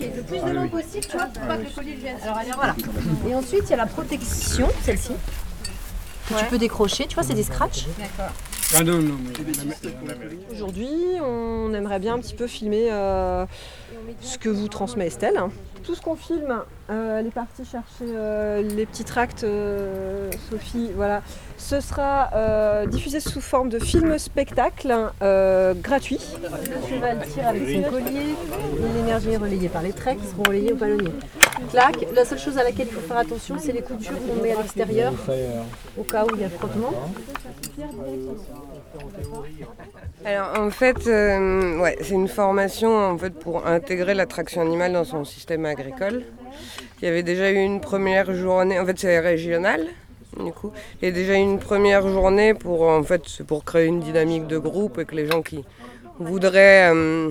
le plus de long possible, tu vois, pour pas que le collier gêne. Alors, allez, voilà. Et ensuite, il y a la protection, celle-ci, que tu peux décrocher. Tu vois, c'est des scratchs. Ah non, non, mais Aujourd'hui, on aimerait bien un petit peu filmer euh, ce que vous transmet Estelle. Tout ce qu'on filme, euh, elle est partie chercher euh, les petits tracts, euh, Sophie, voilà. Ce sera euh, diffusé sous forme de film-spectacle euh, gratuit. Le cheval tire avec son collier, l'énergie est relayée par les traits qui seront relayés au palonnier. La seule chose à laquelle il faut faire attention, c'est les coutures qu'on met à l'extérieur, au cas où il y a frottement. Alors en fait, euh, ouais, c'est une formation en fait pour intégrer la traction animale dans son système agricole. Il y avait déjà eu une première journée, en fait c'est régional. Du coup, il y a déjà une première journée pour en fait pour créer une dynamique de groupe et que les gens qui voudraient euh,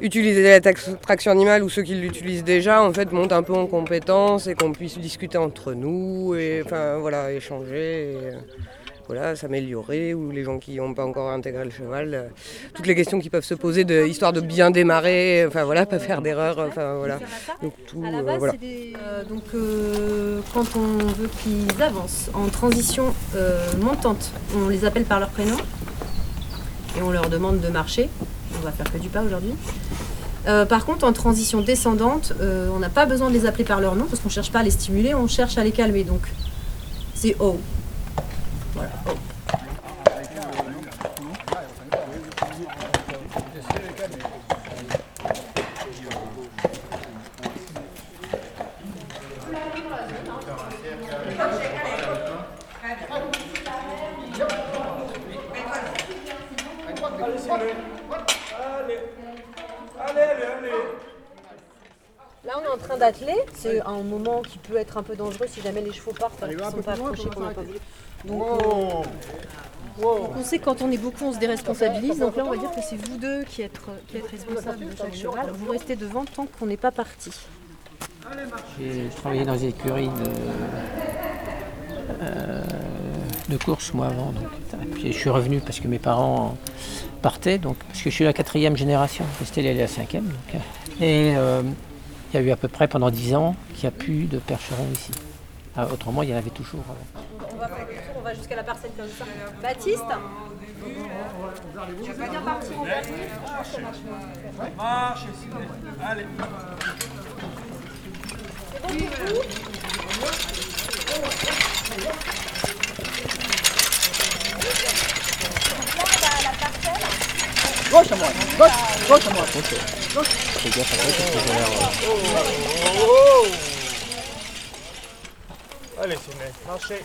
utiliser la traction animale ou ceux qui l'utilisent déjà en fait montent un peu en compétence et qu'on puisse discuter entre nous et enfin voilà échanger. et, euh, voilà, s'améliorer, ou les gens qui n'ont pas encore intégré le cheval, euh, toutes les questions qui peuvent se poser, de, histoire de bien démarrer, enfin voilà, pas faire d'erreur, enfin voilà. Donc tout, À la euh, voilà. des. euh, donc, quand on veut qu'ils avancent en transition montante, on les appelle par leur prénom et on leur demande de marcher. On va faire que du pas aujourd'hui. Euh, par contre, en transition descendante, euh, on n'a pas besoin de les appeler par leur nom parce qu'on ne cherche pas à les stimuler, on cherche à les calmer. Donc, c'est O. Voilà, O. Là, on est en train d'atteler. C'est un moment qui peut être un peu dangereux si jamais les chevaux partent parce qu'ils ne sont pas accrochés qu'on n'a pas voulu. Donc, donc on sait que quand on est beaucoup, on se déresponsabilise. Donc là, on va dire que c'est vous deux qui êtes, qui êtes responsables de chaque cheval. Vous restez devant tant qu'on n'est pas parti. J'ai travaillé dans une écurie de, euh, de course moi avant. Donc, puis je suis revenu parce que mes parents partaient, donc, parce que je suis la quatrième génération. Estelle elle est la cinquième. Donc, euh, et euh, il y a eu à peu près pendant dix ans qu'il n'y a plus de percherons ici. Ah, autrement, il y en avait toujours. euh, On va, on va jusqu'à la parcelle comme ça. Baptiste? Tu veux bien partir en dernier Marche, allez. Gauche à moi, gauche, gauche à moi. Fais gaffe après parce que j'ai l'air, euh, Allez, c'est marchez.